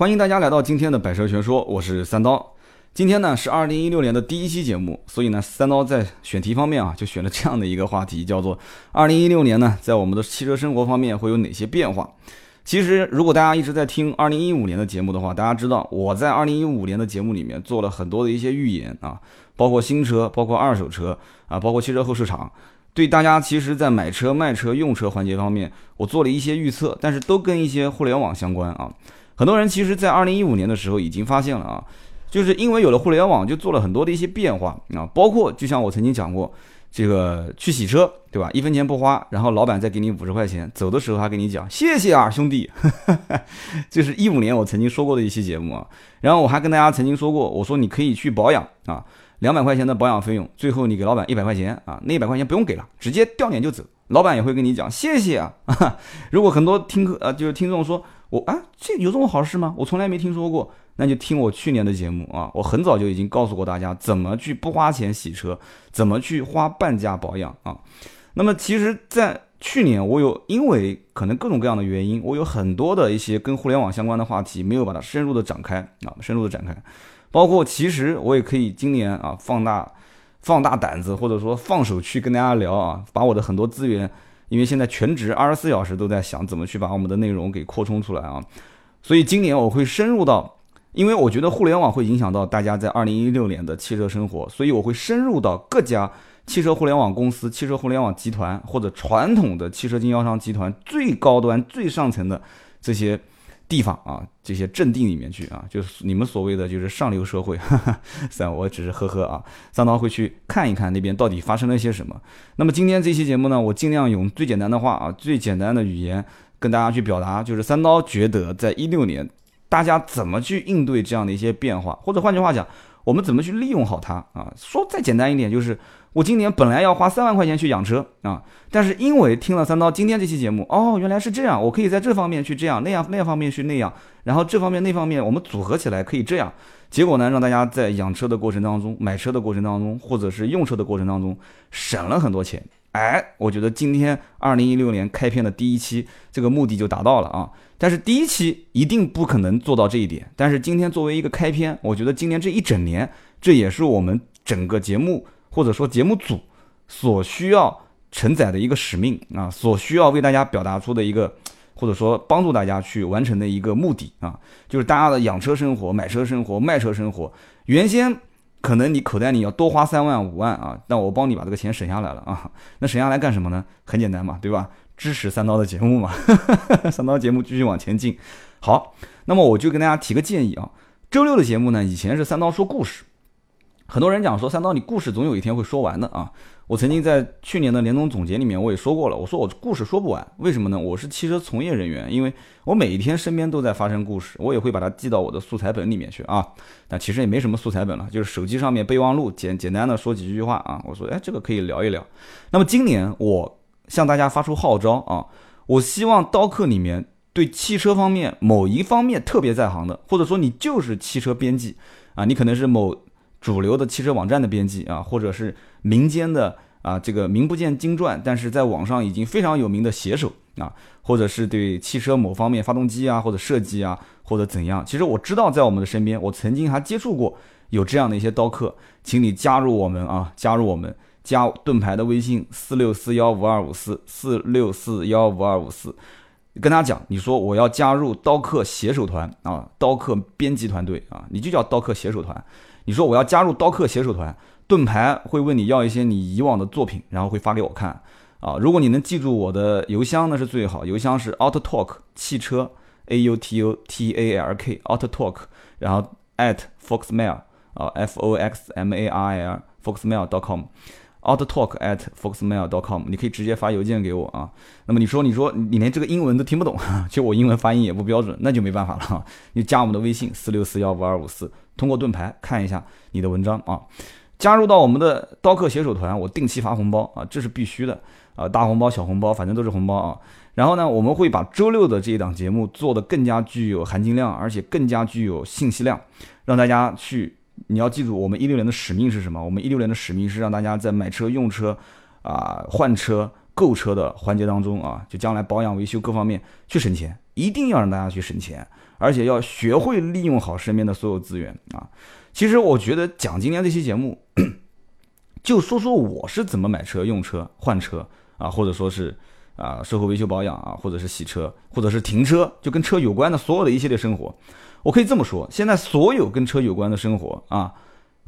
欢迎大家来到今天的百车全说，我是三刀。今天呢是二零一六年的第一期节目，所以呢三刀在选题方面啊就选了这样的一个话题，叫做二零一六年呢在我们的汽车生活方面会有哪些变化。其实如果大家一直在听二零一五年的节目的话，大家知道我在二零一五年的节目里面做了很多的一些预言啊，包括新车，包括二手车啊，包括汽车后市场，对大家其实在买车、卖车、用车环节方面，我做了一些预测，但是都跟一些互联网相关啊。很多人其实，在二零一五年的时候已经发现了啊。就是因为有了互联网，就做了很多的一些变化啊，包括就像我曾经讲过，这个去洗车，对吧？一分钱不花，然后老板再给你五十块钱，走的时候还跟你讲谢谢啊，兄弟。就是一五年我曾经说过的一期节目啊，然后我还跟大家曾经说过，我说你可以去保养啊，两百块钱的保养费用，最后你给老板一百块钱啊，那一百块钱不用给了，直接掉脸就走，老板也会跟你讲谢谢啊。如果很多听客呃就是听众说我啊，这有这么好事吗？我从来没听说过。那就听我去年的节目啊，我很早就已经告诉过大家怎么去不花钱洗车，怎么去花半价保养啊。那么其实，在去年我有因为可能各种各样的原因，我有很多的一些跟互联网相关的话题没有把它深入的展开啊，深入的展开。包括其实我也可以今年啊放大放大胆子，或者说放手去跟大家聊啊，把我的很多资源，因为现在全职二十四小时都在想怎么去把我们的内容给扩充出来啊，所以今年我会深入到。因为我觉得互联网会影响到大家在二零一六年的汽车生活，所以我会深入到各家汽车互联网公司、汽车互联网集团或者传统的汽车经销商集团最高端、最上层的这些地方啊，这些阵地里面去啊，就是你们所谓的就是上流社会。虽然我只是呵呵啊，三刀会去看一看那边到底发生了些什么。那么今天这期节目呢，我尽量用最简单的话啊，最简单的语言跟大家去表达，就是三刀觉得在一六年。大家怎么去应对这样的一些变化，或者换句话讲，我们怎么去利用好它啊？说再简单一点，就是我今年本来要花三万块钱去养车啊，但是因为听了三刀今天这期节目，哦，原来是这样，我可以在这方面去这样，那样那方面去那样，然后这方面那方面我们组合起来可以这样，结果呢，让大家在养车的过程当中、买车的过程当中，或者是用车的过程当中省了很多钱。哎，我觉得今天二零一六年开篇的第一期，这个目的就达到了啊。但是第一期一定不可能做到这一点。但是今天作为一个开篇，我觉得今年这一整年，这也是我们整个节目或者说节目组所需要承载的一个使命啊，所需要为大家表达出的一个，或者说帮助大家去完成的一个目的啊，就是大家的养车生活、买车生活、卖车生活。原先可能你口袋里要多花三万五万啊，但我帮你把这个钱省下来了啊。那省下来干什么呢？很简单嘛，对吧？支持三刀的节目嘛，三刀节目继续往前进。好，那么我就跟大家提个建议啊，周六的节目呢，以前是三刀说故事，很多人讲说三刀你故事总有一天会说完的啊。我曾经在去年的年终总结里面我也说过了，我说我故事说不完，为什么呢？我是汽车从业人员，因为我每一天身边都在发生故事，我也会把它记到我的素材本里面去啊。但其实也没什么素材本了，就是手机上面备忘录，简简单的说几句话啊。我说，哎，这个可以聊一聊。那么今年我。向大家发出号召啊！我希望刀客里面对汽车方面某一方面特别在行的，或者说你就是汽车编辑啊，你可能是某主流的汽车网站的编辑啊，或者是民间的啊这个名不见经传，但是在网上已经非常有名的写手啊，或者是对汽车某方面发动机啊或者设计啊或者怎样，其实我知道在我们的身边，我曾经还接触过有这样的一些刀客，请你加入我们啊，加入我们。加盾牌的微信四六四幺五二五四四六四幺五二五四，跟他讲，你说我要加入刀客写手团啊，刀客编辑团队啊，你就叫刀客写手团。你说我要加入刀客写手团，盾牌会问你要一些你以往的作品，然后会发给我看啊。如果你能记住我的邮箱，那是最好，邮箱是 auto talk 汽车 a u t u t a l k auto talk，然后 at foxmail 啊 f o x m a i l foxmail.com。Outtalk at foxmail.com，你可以直接发邮件给我啊。那么你说，你说你连这个英文都听不懂，就我英文发音也不标准，那就没办法了哈。你加我们的微信四六四幺五二五四，通过盾牌看一下你的文章啊。加入到我们的刀客写手团，我定期发红包啊，这是必须的啊，大红包小红包，反正都是红包啊。然后呢，我们会把周六的这一档节目做得更加具有含金量，而且更加具有信息量，让大家去。你要记住，我们一六年的使命是什么？我们一六年的使命是让大家在买车、用车、啊换车、购车的环节当中啊，就将来保养维修各方面去省钱，一定要让大家去省钱。而且要学会利用好身边的所有资源啊。其实我觉得讲今天这期节目，就说说我是怎么买车、用车、换车啊，或者说是啊售后维修保养啊，或者是洗车，或者是停车，就跟车有关的所有的一系列生活。我可以这么说，现在所有跟车有关的生活啊，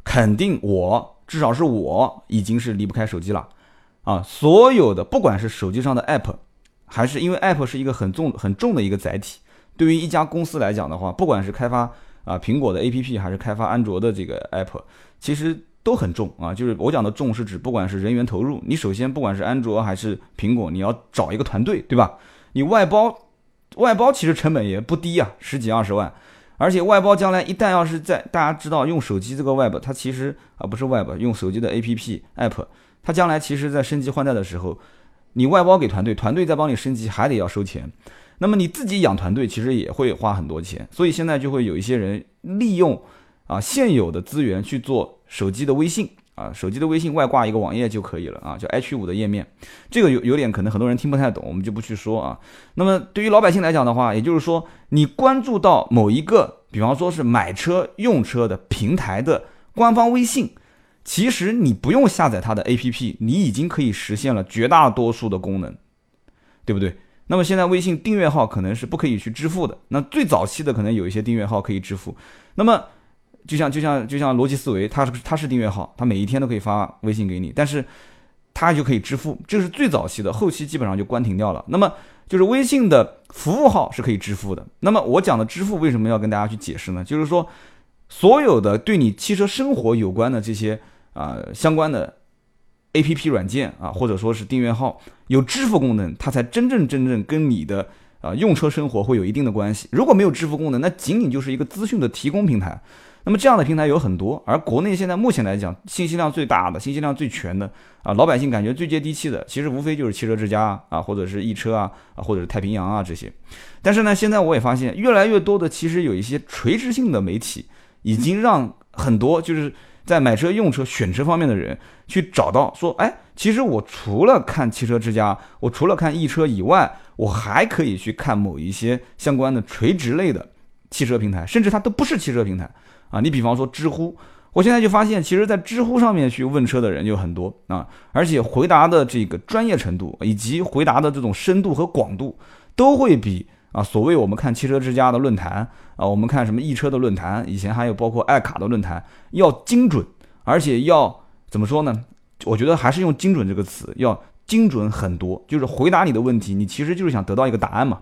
肯定我至少是我已经是离不开手机了啊。所有的不管是手机上的 app，还是因为 app 是一个很重很重的一个载体，对于一家公司来讲的话，不管是开发啊苹果的 app，还是开发安卓的这个 app，其实都很重啊。就是我讲的重是指不管是人员投入，你首先不管是安卓还是苹果，你要找一个团队，对吧？你外包外包其实成本也不低啊，十几二十万。而且外包将来一旦要是在大家知道用手机这个 web，它其实啊不是 web，用手机的 A P P app，它将来其实在升级换代的时候，你外包给团队，团队再帮你升级还得要收钱。那么你自己养团队其实也会花很多钱，所以现在就会有一些人利用啊现有的资源去做手机的微信。啊，手机的微信外挂一个网页就可以了啊，叫 H 五的页面，这个有有点可能很多人听不太懂，我们就不去说啊。那么对于老百姓来讲的话，也就是说，你关注到某一个，比方说是买车用车的平台的官方微信，其实你不用下载它的 APP，你已经可以实现了绝大多数的功能，对不对？那么现在微信订阅号可能是不可以去支付的，那最早期的可能有一些订阅号可以支付，那么。就像就像就像逻辑思维，它是它是订阅号，它每一天都可以发微信给你，但是它就可以支付，这是最早期的，后期基本上就关停掉了。那么就是微信的服务号是可以支付的。那么我讲的支付为什么要跟大家去解释呢？就是说所有的对你汽车生活有关的这些啊相关的 A P P 软件啊，或者说是订阅号有支付功能，它才真正真正跟你的啊用车生活会有一定的关系。如果没有支付功能，那仅仅就是一个资讯的提供平台。那么这样的平台有很多，而国内现在目前来讲，信息量最大的、信息量最全的啊，老百姓感觉最接地气的，其实无非就是汽车之家啊，或者是易车啊，啊，或者是太平洋啊这些。但是呢，现在我也发现，越来越多的其实有一些垂直性的媒体，已经让很多就是在买车、用车、选车方面的人去找到说，哎，其实我除了看汽车之家，我除了看易车以外，我还可以去看某一些相关的垂直类的汽车平台，甚至它都不是汽车平台。啊，你比方说知乎，我现在就发现，其实，在知乎上面去问车的人就很多啊，而且回答的这个专业程度以及回答的这种深度和广度，都会比啊，所谓我们看汽车之家的论坛啊，我们看什么易车的论坛，以前还有包括爱卡的论坛，要精准，而且要怎么说呢？我觉得还是用“精准”这个词，要精准很多，就是回答你的问题，你其实就是想得到一个答案嘛。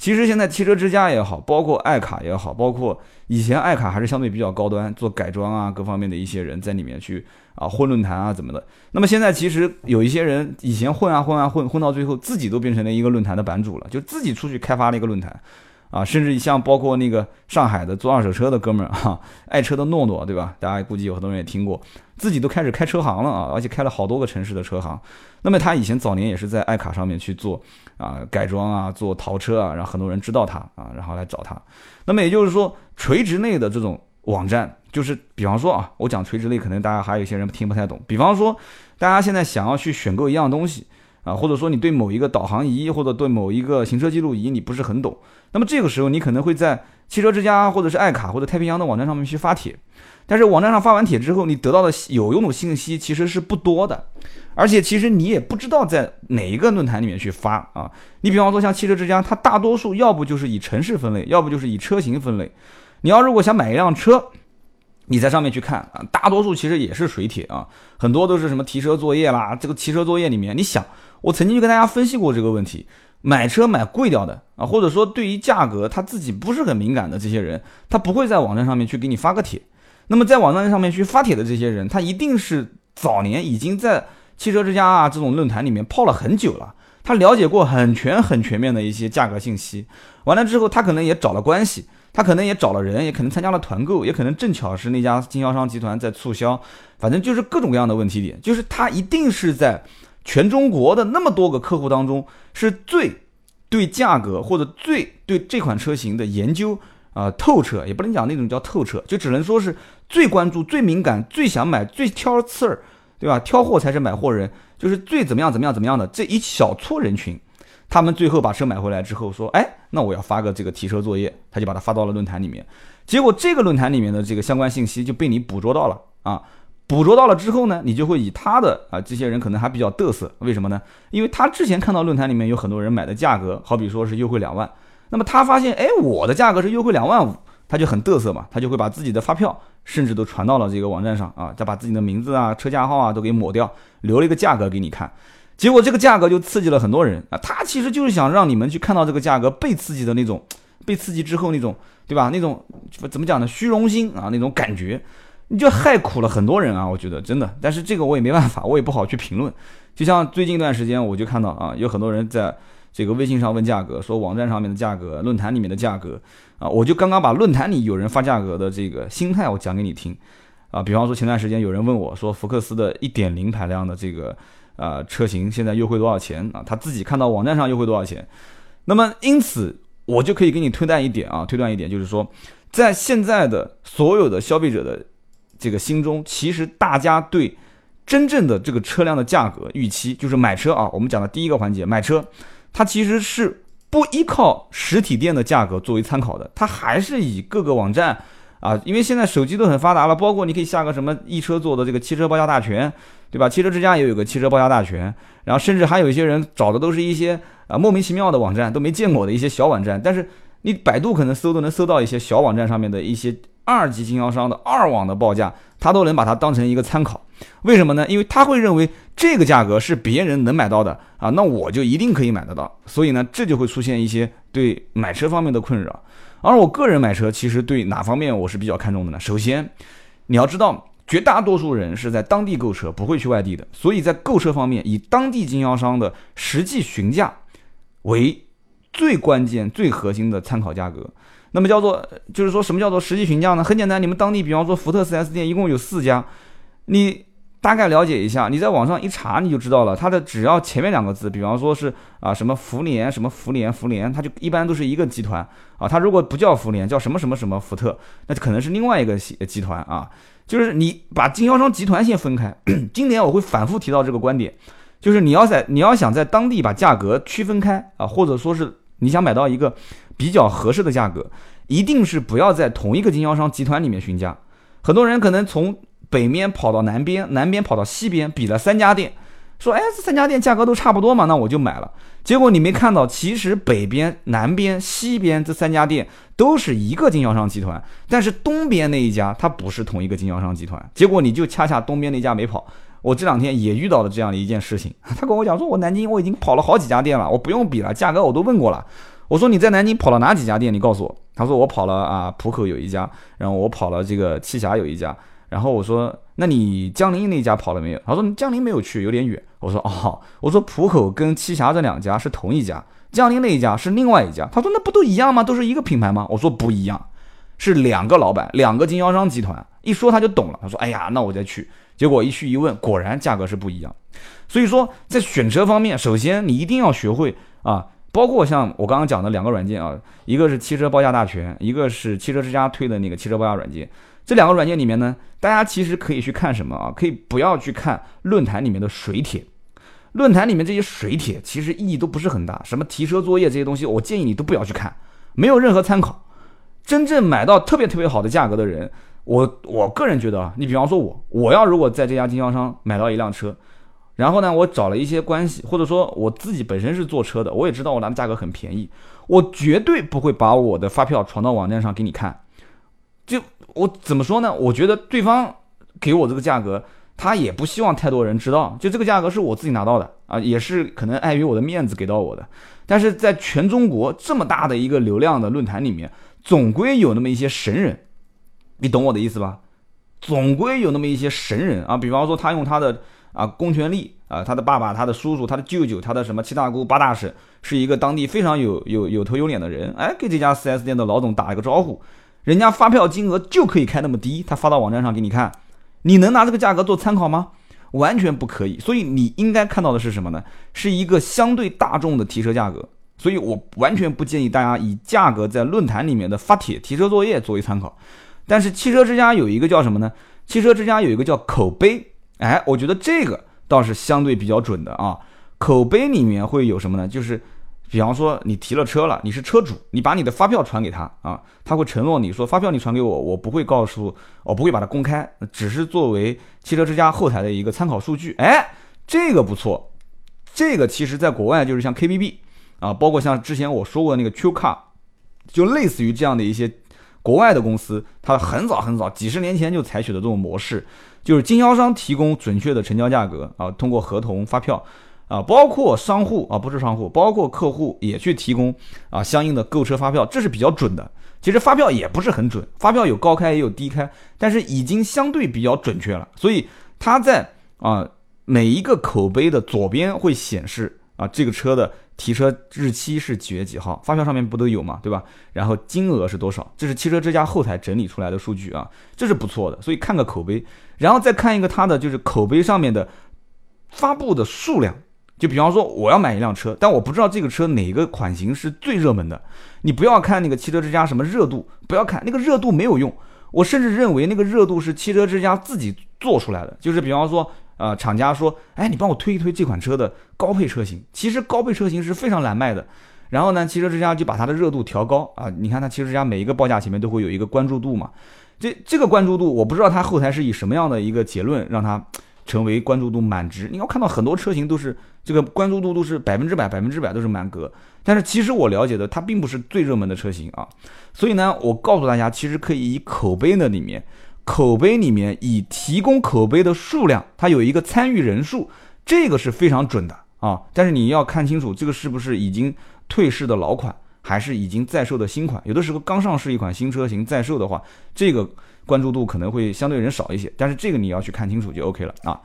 其实现在汽车之家也好，包括爱卡也好，包括以前爱卡还是相对比较高端，做改装啊各方面的一些人在里面去啊混论坛啊怎么的。那么现在其实有一些人以前混啊混啊混混到最后自己都变成了一个论坛的版主了，就自己出去开发了一个论坛。啊，甚至像包括那个上海的做二手车的哥们儿 哈，爱车的诺诺，对吧？大家估计有很多人也听过，自己都开始开车行了啊，而且开了好多个城市的车行。那么他以前早年也是在爱卡上面去做啊改装啊，做淘车啊，让很多人知道他啊，然后来找他。那么也就是说，垂直类的这种网站，就是比方说啊，我讲垂直类，可能大家还有一些人听不太懂。比方说，大家现在想要去选购一样东西。啊，或者说你对某一个导航仪或者对某一个行车记录仪你不是很懂，那么这个时候你可能会在汽车之家或者是爱卡或者太平洋的网站上面去发帖，但是网站上发完帖之后，你得到的有用的信息其实是不多的，而且其实你也不知道在哪一个论坛里面去发啊。你比方说像汽车之家，它大多数要不就是以城市分类，要不就是以车型分类。你要如果想买一辆车，你在上面去看啊，大多数其实也是水帖啊，很多都是什么提车作业啦，这个提车作业里面，你想。我曾经就跟大家分析过这个问题，买车买贵掉的啊，或者说对于价格他自己不是很敏感的这些人，他不会在网站上面去给你发个帖。那么在网站上面去发帖的这些人，他一定是早年已经在汽车之家啊这种论坛里面泡了很久了，他了解过很全很全面的一些价格信息。完了之后，他可能也找了关系，他可能也找了人，也可能参加了团购，也可能正巧是那家经销商集团在促销，反正就是各种各样的问题点，就是他一定是在。全中国的那么多个客户当中，是最对价格或者最对这款车型的研究啊透彻，也不能讲那种叫透彻，就只能说是最关注、最敏感、最想买、最挑刺儿，对吧？挑货才是买货人，就是最怎么样怎么样怎么样的这一小撮人群，他们最后把车买回来之后说，哎，那我要发个这个提车作业，他就把它发到了论坛里面。结果这个论坛里面的这个相关信息就被你捕捉到了啊，捕捉到了之后呢，你就会以他的啊这些人可能还比较嘚瑟，为什么呢？因为他之前看到论坛里面有很多人买的价格，好比说是优惠两万，那么他发现哎我的价格是优惠两万五，他就很嘚瑟嘛，他就会把自己的发票甚至都传到了这个网站上啊，再把自己的名字啊、车架号啊都给抹掉，留了一个价格给你看。结果这个价格就刺激了很多人啊，他其实就是想让你们去看到这个价格被刺激的那种，被刺激之后那种。对吧？那种怎么讲呢？虚荣心啊，那种感觉，你就害苦了很多人啊！我觉得真的，但是这个我也没办法，我也不好去评论。就像最近一段时间，我就看到啊，有很多人在这个微信上问价格，说网站上面的价格、论坛里面的价格啊，我就刚刚把论坛里有人发价格的这个心态我讲给你听啊。比方说前段时间有人问我说，福克斯的一点零排量的这个啊车型现在优惠多少钱啊？他自己看到网站上优惠多少钱？那么因此。我就可以给你推断一点啊，推断一点，就是说，在现在的所有的消费者的这个心中，其实大家对真正的这个车辆的价格预期，就是买车啊，我们讲的第一个环节，买车，它其实是不依靠实体店的价格作为参考的，它还是以各个网站啊，因为现在手机都很发达了，包括你可以下个什么易车做的这个汽车报价大全，对吧？汽车之家也有个汽车报价大全，然后甚至还有一些人找的都是一些。啊，莫名其妙的网站都没见过的一些小网站，但是你百度可能搜都能搜到一些小网站上面的一些二级经销商的二网的报价，他都能把它当成一个参考。为什么呢？因为他会认为这个价格是别人能买到的啊，那我就一定可以买得到。所以呢，这就会出现一些对买车方面的困扰。而我个人买车，其实对哪方面我是比较看重的呢？首先，你要知道。绝大多数人是在当地购车，不会去外地的，所以在购车方面，以当地经销商的实际询价为最关键、最核心的参考价格。那么叫做，就是说什么叫做实际询价呢？很简单，你们当地，比方说福特 4S 店一共有四家，你大概了解一下，你在网上一查你就知道了。它的只要前面两个字，比方说是啊什么福联、什么福联、福联，它就一般都是一个集团啊。它如果不叫福联，叫什么什么什么福特，那就可能是另外一个集团啊。就是你把经销商集团先分开，今年我会反复提到这个观点，就是你要在你要想在当地把价格区分开啊，或者说是你想买到一个比较合适的价格，一定是不要在同一个经销商集团里面询价。很多人可能从北面跑到南边，南边跑到西边，比了三家店。说哎，这三家店价格都差不多嘛，那我就买了。结果你没看到，其实北边、南边、西边这三家店都是一个经销商集团，但是东边那一家它不是同一个经销商集团。结果你就恰恰东边那家没跑。我这两天也遇到了这样的一件事情，他跟我讲说，我南京我已经跑了好几家店了，我不用比了，价格我都问过了。我说你在南京跑了哪几家店？你告诉我。他说我跑了啊，浦口有一家，然后我跑了这个栖霞有一家。然后我说，那你江陵那家跑了没有？他说江陵没有去，有点远。我说哦，我说浦口跟栖霞这两家是同一家，江陵那一家是另外一家。他说那不都一样吗？都是一个品牌吗？我说不一样，是两个老板，两个经销商集团。一说他就懂了。他说哎呀，那我再去。结果一去一问，果然价格是不一样。所以说在选车方面，首先你一定要学会啊，包括像我刚刚讲的两个软件啊，一个是汽车报价大全，一个是汽车之家推的那个汽车报价软件。这两个软件里面呢，大家其实可以去看什么啊？可以不要去看论坛里面的水帖，论坛里面这些水帖其实意义都不是很大。什么提车作业这些东西，我建议你都不要去看，没有任何参考。真正买到特别特别好的价格的人，我我个人觉得啊，你比方说我，我要如果在这家经销商买到一辆车，然后呢，我找了一些关系，或者说我自己本身是做车的，我也知道我拿的价格很便宜，我绝对不会把我的发票传到网站上给你看。就我怎么说呢？我觉得对方给我这个价格，他也不希望太多人知道。就这个价格是我自己拿到的啊，也是可能碍于我的面子给到我的。但是在全中国这么大的一个流量的论坛里面，总归有那么一些神人，你懂我的意思吧？总归有那么一些神人啊，比方说他用他的啊公权力啊，他的爸爸、他的叔叔、他的舅舅、他的什么七大姑八大婶，是一个当地非常有有有头有脸的人，哎，给这家 4S 店的老总打一个招呼。人家发票金额就可以开那么低，他发到网站上给你看，你能拿这个价格做参考吗？完全不可以。所以你应该看到的是什么呢？是一个相对大众的提车价格。所以我完全不建议大家以价格在论坛里面的发帖提车作业作为参考。但是汽车之家有一个叫什么呢？汽车之家有一个叫口碑，哎，我觉得这个倒是相对比较准的啊。口碑里面会有什么呢？就是比方说你提了车了，你是车主，你把你的发票传给他啊，他会承诺你说发票你传给我，我不会告诉，我不会把它公开，只是作为汽车之家后台的一个参考数据。哎，这个不错，这个其实在国外就是像 K B B 啊，包括像之前我说过那个 Q Car，就类似于这样的一些国外的公司，它很早很早几十年前就采取的这种模式，就是经销商提供准确的成交价格啊，通过合同发票。啊，包括商户啊，不是商户，包括客户也去提供啊相应的购车发票，这是比较准的。其实发票也不是很准，发票有高开也有低开，但是已经相对比较准确了。所以它在啊每一个口碑的左边会显示啊这个车的提车日期是几月几号，发票上面不都有嘛，对吧？然后金额是多少，这是汽车之家后台整理出来的数据啊，这是不错的。所以看个口碑，然后再看一个它的就是口碑上面的发布的数量。就比方说，我要买一辆车，但我不知道这个车哪个款型是最热门的。你不要看那个汽车之家什么热度，不要看那个热度没有用。我甚至认为那个热度是汽车之家自己做出来的。就是比方说，呃，厂家说，哎，你帮我推一推这款车的高配车型。其实高配车型是非常难卖的。然后呢，汽车之家就把它的热度调高啊。你看它汽车之家每一个报价前面都会有一个关注度嘛。这这个关注度，我不知道它后台是以什么样的一个结论让它。成为关注度满值，你要看到很多车型都是这个关注度都是百分之百，百分之百都是满格。但是其实我了解的，它并不是最热门的车型啊。所以呢，我告诉大家，其实可以以口碑的里面，口碑里面以提供口碑的数量，它有一个参与人数，这个是非常准的啊。但是你要看清楚，这个是不是已经退市的老款，还是已经在售的新款？有的时候刚上市一款新车型在售的话，这个。关注度可能会相对人少一些，但是这个你要去看清楚就 OK 了啊。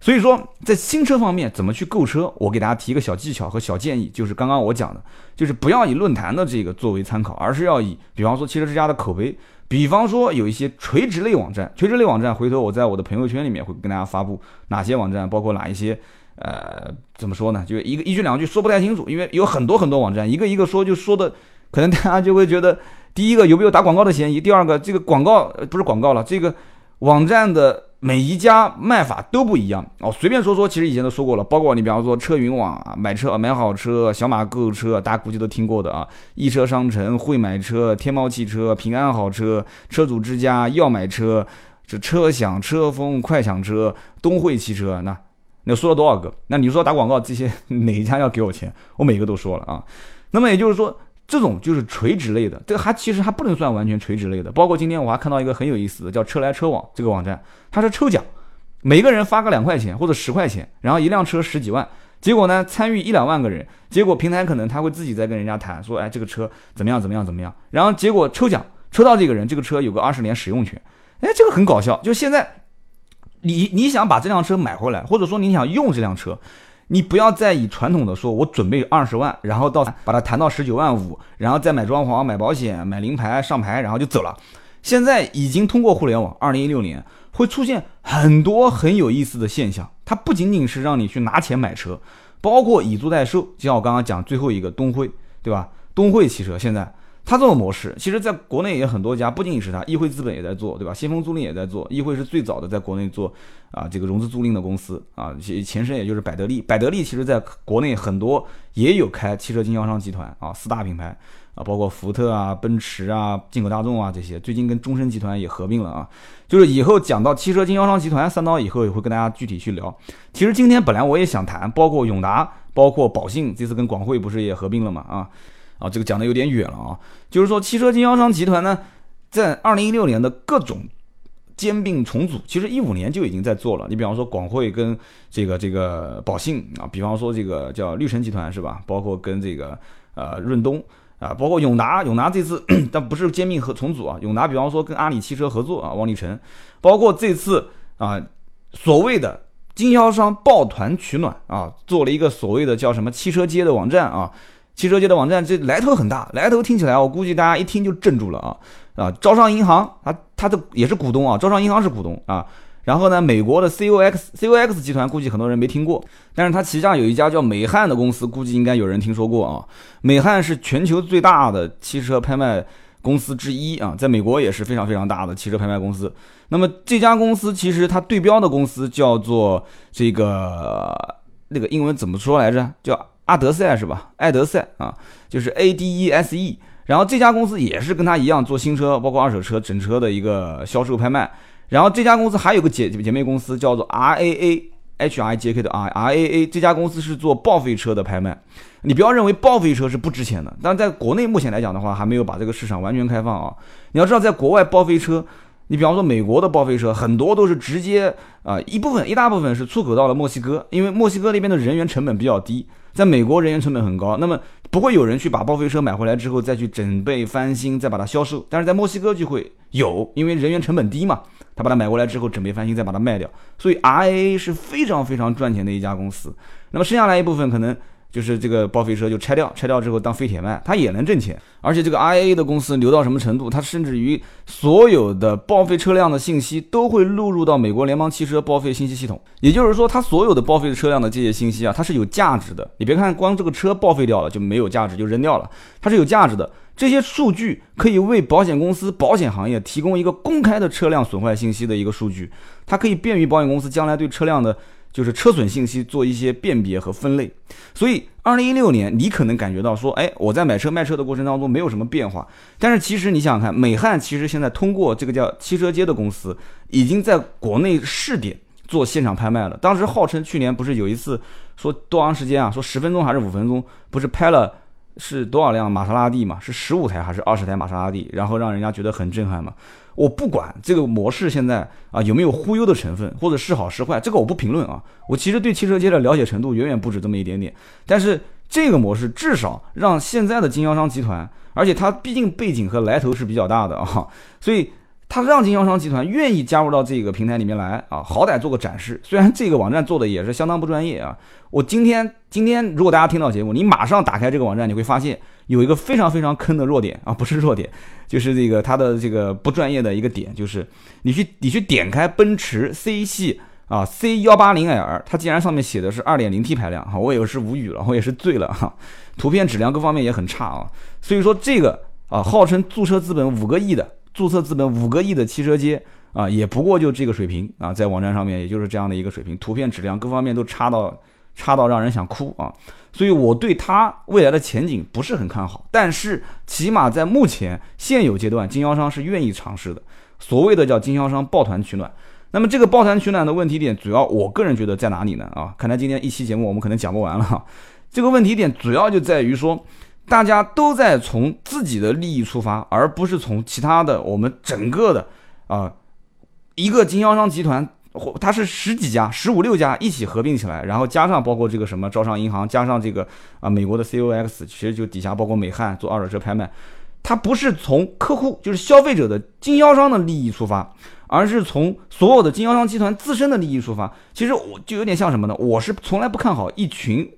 所以说，在新车方面怎么去购车，我给大家提一个小技巧和小建议，就是刚刚我讲的，就是不要以论坛的这个作为参考，而是要以，比方说汽车之家的口碑，比方说有一些垂直类网站，垂直类网站，回头我在我的朋友圈里面会跟大家发布哪些网站，包括哪一些，呃，怎么说呢？就一个一句两句说不太清楚，因为有很多很多网站，一个一个说就说的，可能大家就会觉得。第一个有没有打广告的嫌疑？第二个，这个广告不是广告了，这个网站的每一家卖法都不一样哦。随便说说，其实以前都说过了，包括你比方说车云网啊，买车买好车，小马购车，大家估计都听过的啊。易车商城、会买车、天猫汽车、平安好车、车主之家、要买车，这车享、车风、快享车、东汇汽车，那那说了多少个？那你说打广告这些 哪一家要给我钱？我每个都说了啊。那么也就是说。这种就是垂直类的，这个还其实还不能算完全垂直类的。包括今天我还看到一个很有意思的，叫车来车往这个网站，它是抽奖，每个人发个两块钱或者十块钱，然后一辆车十几万，结果呢参与一两万个人，结果平台可能他会自己在跟人家谈说，哎这个车怎么样怎么样怎么样，然后结果抽奖抽到这个人，这个车有个二十年使用权，哎这个很搞笑，就现在你你想把这辆车买回来，或者说你想用这辆车。你不要再以传统的说，我准备二十万，然后到把它谈到十九万五，然后再买装潢、买保险、买临牌、上牌，然后就走了。现在已经通过互联网，二零一六年会出现很多很有意思的现象。它不仅仅是让你去拿钱买车，包括以租代售，就像我刚刚讲最后一个东汇，对吧？东汇汽车现在。它这种模式，其实在国内也很多家，不仅仅是它，易汇资本也在做，对吧？先锋租赁也在做，易汇是最早的在国内做啊这个融资租赁的公司啊，前身也就是百得利，百得利其实在国内很多也有开汽车经销商集团啊，四大品牌啊，包括福特啊、奔驰啊、进口大众啊这些，最近跟中升集团也合并了啊。就是以后讲到汽车经销商集团三刀以后，也会跟大家具体去聊。其实今天本来我也想谈，包括永达，包括宝信，这次跟广汇不是也合并了嘛啊。啊，这个讲的有点远了啊，就是说汽车经销商集团呢，在二零一六年的各种兼并重组，其实一五年就已经在做了。你比方说广汇跟这个这个宝信啊，比方说这个叫绿城集团是吧？包括跟这个呃润东啊，包括永达，永达这次 但不是兼并和重组啊，永达比方说跟阿里汽车合作啊，王立成，包括这次啊所谓的经销商抱团取暖啊，做了一个所谓的叫什么汽车街的网站啊。汽车界的网站，这来头很大，来头听起来，我估计大家一听就镇住了啊啊！招商银行，它它的也是股东啊，招商银行是股东啊。然后呢，美国的 COX，COX 集团估计很多人没听过，但是它旗下有一家叫美汉的公司，估计应该有人听说过啊。美汉是全球最大的汽车拍卖公司之一啊，在美国也是非常非常大的汽车拍卖公司。那么这家公司其实它对标的公司叫做这个那个英文怎么说来着？叫。阿德赛是吧？爱德赛啊，就是 A D E S E。然后这家公司也是跟他一样做新车，包括二手车、整车的一个销售拍卖。然后这家公司还有个姐姐妹公司叫做 R A A H I J K 的 R R A A，这家公司是做报废车的拍卖。你不要认为报废车是不值钱的，但在国内目前来讲的话，还没有把这个市场完全开放啊。你要知道，在国外报废车，你比方说美国的报废车，很多都是直接啊一部分一大部分是出口到了墨西哥，因为墨西哥那边的人员成本比较低。在美国人员成本很高，那么不会有人去把报废车买回来之后再去准备翻新，再把它销售。但是在墨西哥就会有，因为人员成本低嘛，他把它买过来之后准备翻新，再把它卖掉。所以 RAA 是非常非常赚钱的一家公司。那么剩下来一部分可能。就是这个报废车就拆掉，拆掉之后当废铁卖，它也能挣钱。而且这个 RAA 的公司牛到什么程度？它甚至于所有的报废车辆的信息都会录入到美国联邦汽车报废信息系统。也就是说，它所有的报废车辆的这些信息啊，它是有价值的。你别看光这个车报废掉了就没有价值，就扔掉了，它是有价值的。这些数据可以为保险公司、保险行业提供一个公开的车辆损坏信息的一个数据，它可以便于保险公司将来对车辆的。就是车损信息做一些辨别和分类，所以二零一六年你可能感觉到说，哎，我在买车卖车的过程当中没有什么变化，但是其实你想想看，美汉其实现在通过这个叫汽车街的公司，已经在国内试点做现场拍卖了。当时号称去年不是有一次说多长时间啊？说十分钟还是五分钟？不是拍了是多少辆玛莎拉蒂嘛？是十五台还是二十台玛莎拉蒂？然后让人家觉得很震撼嘛？我不管这个模式现在啊有没有忽悠的成分，或者是好是坏，这个我不评论啊。我其实对汽车界的了解程度远远不止这么一点点。但是这个模式至少让现在的经销商集团，而且它毕竟背景和来头是比较大的啊，所以他让经销商集团愿意加入到这个平台里面来啊，好歹做个展示。虽然这个网站做的也是相当不专业啊。我今天今天如果大家听到节目，你马上打开这个网站，你会发现。有一个非常非常坑的弱点啊，不是弱点，就是这个它的这个不专业的一个点，就是你去你去点开奔驰 C 系啊 C 幺八零 L，它竟然上面写的是二点零 T 排量哈，我也是无语了，我也是醉了哈，图片质量各方面也很差啊，所以说这个啊号称注册资本五个亿的注册资本五个亿的汽车街啊，也不过就这个水平啊，在网站上面也就是这样的一个水平，图片质量各方面都差到差到让人想哭啊。所以我对它未来的前景不是很看好，但是起码在目前现有阶段，经销商是愿意尝试的。所谓的叫经销商抱团取暖，那么这个抱团取暖的问题点，主要我个人觉得在哪里呢？啊，看来今天一期节目我们可能讲不完了。这个问题点主要就在于说，大家都在从自己的利益出发，而不是从其他的我们整个的啊一个经销商集团。或它是十几家、十五六家一起合并起来，然后加上包括这个什么招商银行，加上这个啊美国的 COX，其实就底下包括美汉做二手车拍卖，它不是从客户就是消费者的经销商的利益出发，而是从所有的经销商集团自身的利益出发。其实我就有点像什么呢？我是从来不看好一群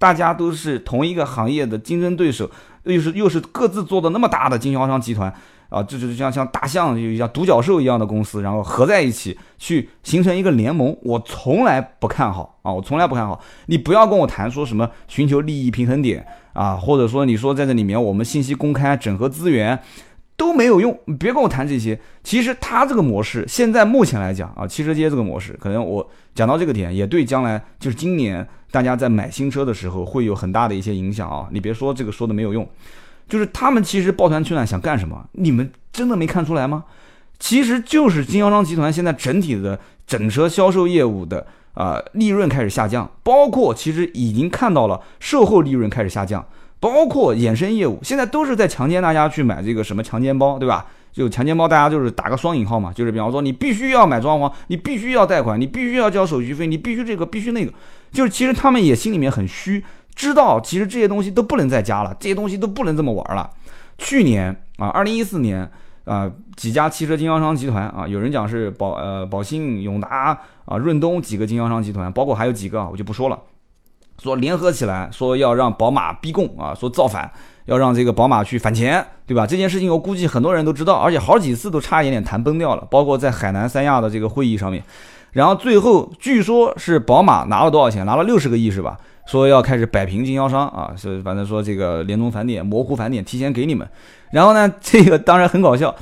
大家都是同一个行业的竞争对手，又是又是各自做的那么大的经销商集团。啊，这就是像像大象，就像独角兽一样的公司，然后合在一起去形成一个联盟，我从来不看好啊，我从来不看好。你不要跟我谈说什么寻求利益平衡点啊，或者说你说在这里面我们信息公开、整合资源都没有用，你别跟我谈这些。其实它这个模式现在目前来讲啊，汽车街这个模式，可能我讲到这个点，也对将来就是今年大家在买新车的时候会有很大的一些影响啊。你别说这个说的没有用。就是他们其实抱团取暖想干什么？你们真的没看出来吗？其实就是经销商集团现在整体的整车销售业务的啊利润开始下降，包括其实已经看到了售后利润开始下降，包括衍生业务现在都是在强奸大家去买这个什么强奸包，对吧？就强奸包大家就是打个双引号嘛，就是比方说你必须要买装潢，你必须要贷款，你必须要交手续费，你必须这个必须那个，就是其实他们也心里面很虚。知道其实这些东西都不能再加了，这些东西都不能这么玩了。去年啊，二零一四年啊，几家汽车经销商集团啊，有人讲是宝呃宝信、永达啊、润东几个经销商集团，包括还有几个啊我就不说了，说联合起来说要让宝马逼供啊，说造反，要让这个宝马去返钱，对吧？这件事情我估计很多人都知道，而且好几次都差一点点谈崩掉了，包括在海南三亚的这个会议上面，然后最后据说是宝马拿了多少钱？拿了六十个亿是吧？说要开始摆平经销商啊，是反正说这个联通返点、模糊返点提前给你们，然后呢，这个当然很搞笑，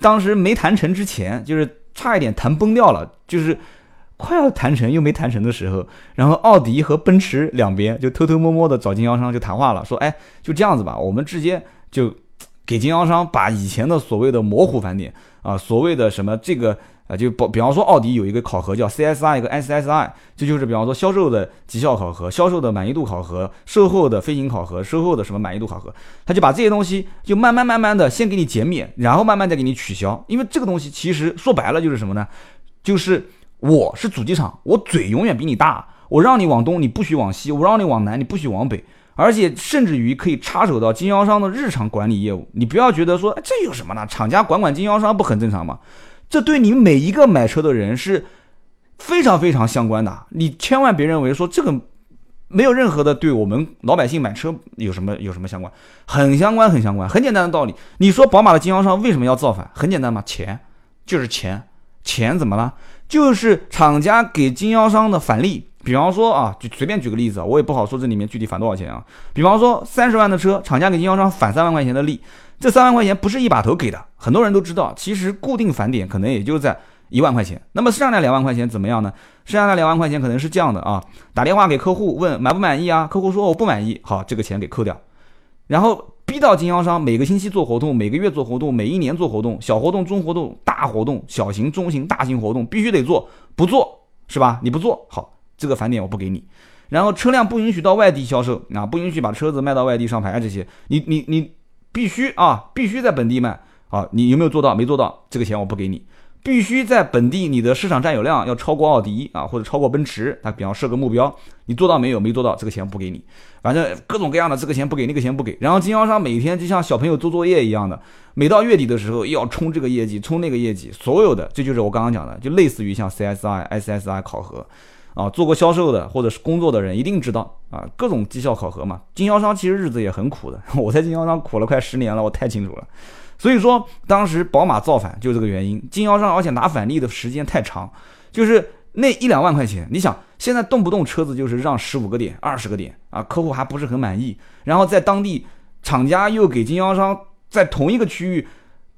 当时没谈成之前，就是差一点谈崩掉了，就是快要谈成又没谈成的时候，然后奥迪和奔驰两边就偷偷摸摸的找经销商就谈话了，说，哎，就这样子吧，我们直接就给经销商把以前的所谓的模糊返点啊，所谓的什么这个。啊，就比比方说，奥迪有一个考核叫 CSI，一个 SSI，这就是比方说销售的绩效考核、销售的满意度考核、售后的飞行考核、售后的什么满意度考核，他就把这些东西就慢慢慢慢的先给你减免，然后慢慢再给你取消。因为这个东西其实说白了就是什么呢？就是我是主机厂，我嘴永远比你大，我让你往东你不许往西，我让你往南你不许往北，而且甚至于可以插手到经销商的日常管理业务。你不要觉得说这有什么呢？厂家管管经销商不很正常吗？这对你每一个买车的人是非常非常相关的，你千万别认为说这个没有任何的对我们老百姓买车有什么有什么相关，很相关很相关，很简单的道理。你说宝马的经销商为什么要造反？很简单嘛，钱就是钱，钱怎么了？就是厂家给经销商的返利。比方说啊，就随便举个例子，我也不好说这里面具体返多少钱啊。比方说三十万的车，厂家给经销商返三万块钱的利。这三万块钱不是一把头给的，很多人都知道，其实固定返点可能也就在一万块钱。那么剩下那两万块钱怎么样呢？剩下那两万块钱可能是这样的啊，打电话给客户问满不满意啊？客户说我不满意，好，这个钱给扣掉，然后逼到经销商每个星期做活动，每个月做活动，每一年做活动，小活动、中活动、大活动、小型、中型、大型活动必须得做，不做是吧？你不做好，这个返点我不给你。然后车辆不允许到外地销售啊，不允许把车子卖到外地上牌啊这些，你你你。必须啊，必须在本地卖啊！你有没有做到？没做到，这个钱我不给你。必须在本地，你的市场占有量要超过奥迪啊，或者超过奔驰。他比方设个目标，你做到没有？没做到，这个钱不给你。反正各种各样的，这个钱不给，那个钱不给。然后经销商每天就像小朋友做作业一样的，每到月底的时候要冲这个业绩，冲那个业绩，所有的这就是我刚刚讲的，就类似于像 CSI、SSI 考核。啊，做过销售的或者是工作的人一定知道啊，各种绩效考核嘛。经销商其实日子也很苦的，我在经销商苦了快十年了，我太清楚了。所以说，当时宝马造反就这个原因，经销商而且拿返利的时间太长，就是那一两万块钱。你想，现在动不动车子就是让十五个点、二十个点啊，客户还不是很满意，然后在当地厂家又给经销商在同一个区域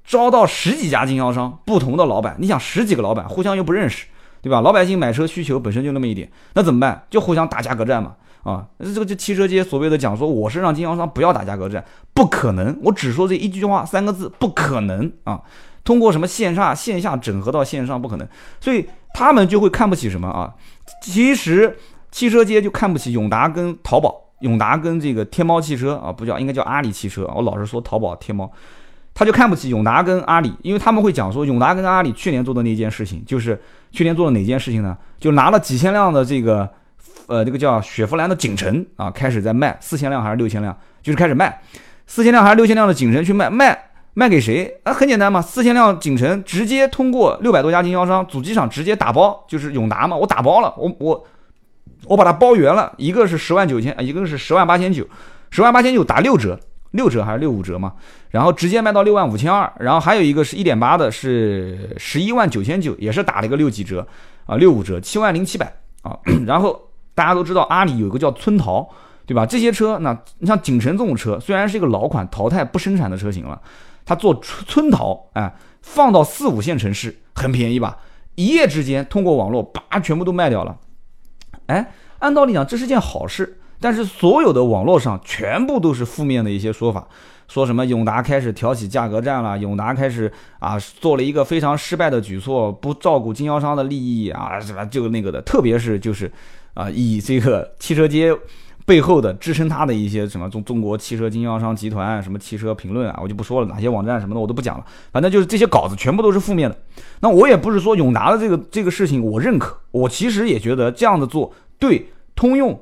招到十几家经销商，不同的老板，你想十几个老板互相又不认识。对吧？老百姓买车需求本身就那么一点，那怎么办？就互相打价格战嘛。啊，这个就汽车街所谓的讲说，我是让经销商不要打价格战，不可能。我只说这一句话，三个字，不可能啊。通过什么线下线下整合到线上，不可能。所以他们就会看不起什么啊？其实汽车街就看不起永达跟淘宝，永达跟这个天猫汽车啊，不叫应该叫阿里汽车。我老是说淘宝天猫。他就看不起永达跟阿里，因为他们会讲说，永达跟阿里去年做的那件事情，就是去年做了哪件事情呢？就拿了几千辆的这个，呃，这个叫雪佛兰的景程啊，开始在卖四千辆还是六千辆，就是开始卖四千辆还是六千辆的景程去卖，卖卖给谁？啊，很简单嘛，四千辆景程直接通过六百多家经销商主机厂直接打包，就是永达嘛，我打包了，我我我把它包圆了，一个是十万九千，一个是十万八千九，十万八千九打六折。六折还是六五折嘛？然后直接卖到六万五千二，然后还有一个是一点八的，是十一万九千九，也是打了一个六几折啊，六五折，七万零七百啊。然后大家都知道阿里有一个叫村淘，对吧？这些车，那你像景程这种车，虽然是一个老款淘汰不生产的车型了，它做村村淘，哎，放到四五线城市很便宜吧？一夜之间通过网络叭全部都卖掉了，哎，按道理讲这是件好事。但是所有的网络上全部都是负面的一些说法，说什么永达开始挑起价格战了，永达开始啊做了一个非常失败的举措，不照顾经销商的利益啊，什么就那个的，特别是就是啊以这个汽车街背后的支撑它的一些什么中中国汽车经销商集团什么汽车评论啊，我就不说了，哪些网站什么的我都不讲了，反正就是这些稿子全部都是负面的。那我也不是说永达的这个这个事情我认可，我其实也觉得这样的做对通用。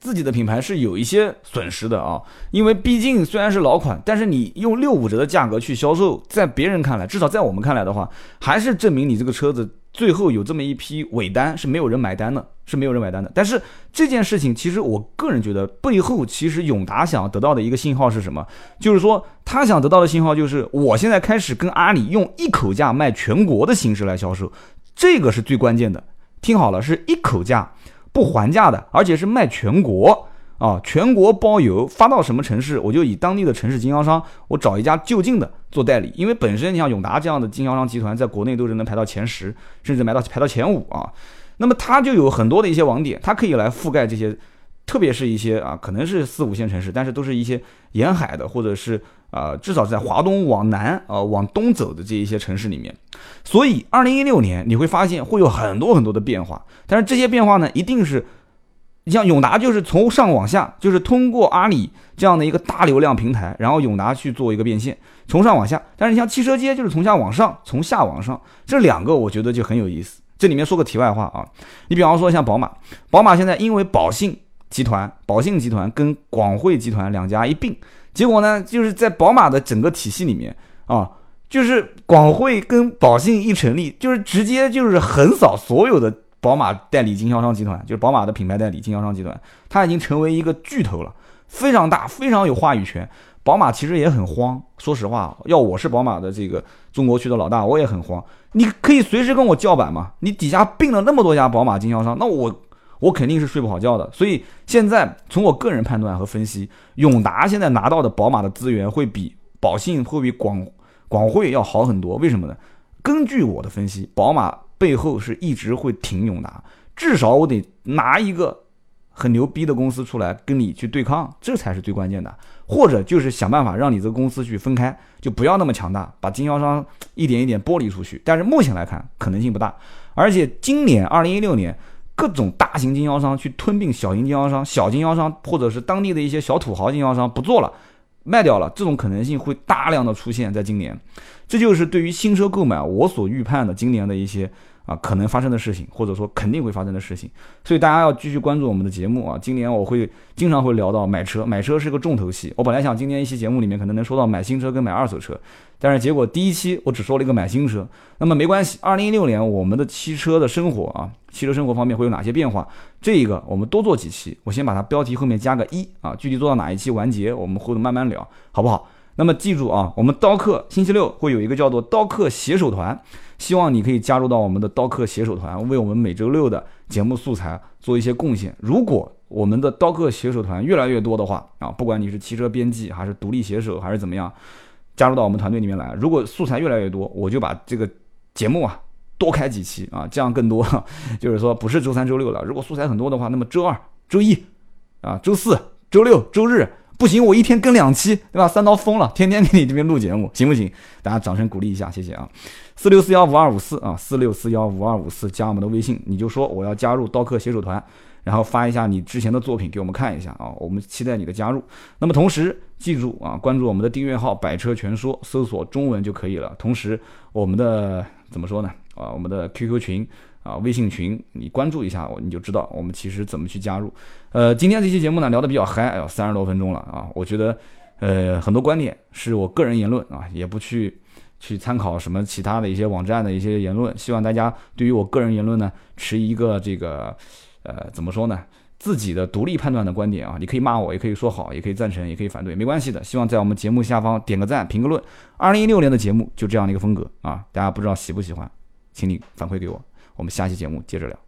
自己的品牌是有一些损失的啊，因为毕竟虽然是老款，但是你用六五折的价格去销售，在别人看来，至少在我们看来的话，还是证明你这个车子最后有这么一批尾单是没有人买单的，是没有人买单的。但是这件事情，其实我个人觉得背后其实永达想要得到的一个信号是什么？就是说他想得到的信号就是，我现在开始跟阿里用一口价卖全国的形式来销售，这个是最关键的。听好了，是一口价。不还价的，而且是卖全国啊，全国包邮，发到什么城市，我就以当地的城市经销商，我找一家就近的做代理。因为本身你像永达这样的经销商集团，在国内都是能排到前十，甚至排到排到前五啊。那么它就有很多的一些网点，它可以来覆盖这些，特别是一些啊，可能是四五线城市，但是都是一些沿海的，或者是啊，至少在华东往南啊往东走的这一些城市里面。所以，二零一六年你会发现会有很多很多的变化，但是这些变化呢，一定是。你像永达就是从上往下，就是通过阿里这样的一个大流量平台，然后永达去做一个变现，从上往下。但是你像汽车街就是从下往上，从下往上，这两个我觉得就很有意思。这里面说个题外话啊，你比方说像宝马，宝马现在因为宝信集团，宝信集团跟广汇集团两家一并，结果呢就是在宝马的整个体系里面啊，就是广汇跟宝信一成立，就是直接就是横扫所有的。宝马代理经销商集团就是宝马的品牌代理经销商集团，它已经成为一个巨头了，非常大，非常有话语权。宝马其实也很慌，说实话，要我是宝马的这个中国区的老大，我也很慌。你可以随时跟我叫板嘛，你底下并了那么多家宝马经销商，那我我肯定是睡不好觉的。所以现在从我个人判断和分析，永达现在拿到的宝马的资源会比宝信会比广广汇要好很多。为什么呢？根据我的分析，宝马。背后是一直会挺永达，至少我得拿一个很牛逼的公司出来跟你去对抗，这才是最关键的。或者就是想办法让你这个公司去分开，就不要那么强大，把经销商一点一点剥离出去。但是目前来看可能性不大，而且今年二零一六年各种大型经销商去吞并小型经销商，小经销商或者是当地的一些小土豪经销商不做了，卖掉了，这种可能性会大量的出现在今年。这就是对于新车购买我所预判的今年的一些。啊，可能发生的事情，或者说肯定会发生的事情，所以大家要继续关注我们的节目啊。今年我会经常会聊到买车，买车是个重头戏。我本来想今年一期节目里面可能能说到买新车跟买二手车，但是结果第一期我只说了一个买新车。那么没关系，二零一六年我们的汽车的生活啊，汽车生活方面会有哪些变化？这一个我们多做几期，我先把它标题后面加个一啊，具体做到哪一期完结，我们后头慢慢聊，好不好？那么记住啊，我们刀客星期六会有一个叫做刀客携手团。希望你可以加入到我们的刀客携手团，为我们每周六的节目素材做一些贡献。如果我们的刀客携手团越来越多的话啊，不管你是汽车编辑还是独立写手还是怎么样，加入到我们团队里面来。如果素材越来越多，我就把这个节目啊多开几期啊，这样更多。就是说不是周三周六了，如果素材很多的话，那么周二、周一啊、周四周六周日。不行，我一天更两期，对吧？三刀疯了，天天给你这边录节目，行不行？大家掌声鼓励一下，谢谢啊！四六四幺五二五四啊，四六四幺五二五四，加我们的微信，你就说我要加入刀客携手团，然后发一下你之前的作品给我们看一下啊，我们期待你的加入。那么同时记住啊，关注我们的订阅号“百车全说”，搜索中文就可以了。同时我们的怎么说呢？啊，我们的 QQ 群。啊，微信群你关注一下我，你就知道我们其实怎么去加入。呃，今天这期节目呢聊得比较嗨，哎呦，三十多分钟了啊！我觉得，呃，很多观点是我个人言论啊，也不去去参考什么其他的一些网站的一些言论。希望大家对于我个人言论呢，持一个这个，呃，怎么说呢，自己的独立判断的观点啊。你可以骂我，也可以说好，也可以赞成，也可以反对，没关系的。希望在我们节目下方点个赞，评个论。二零一六年的节目就这样的一个风格啊，大家不知道喜不喜欢，请你反馈给我。我们下期节目接着聊。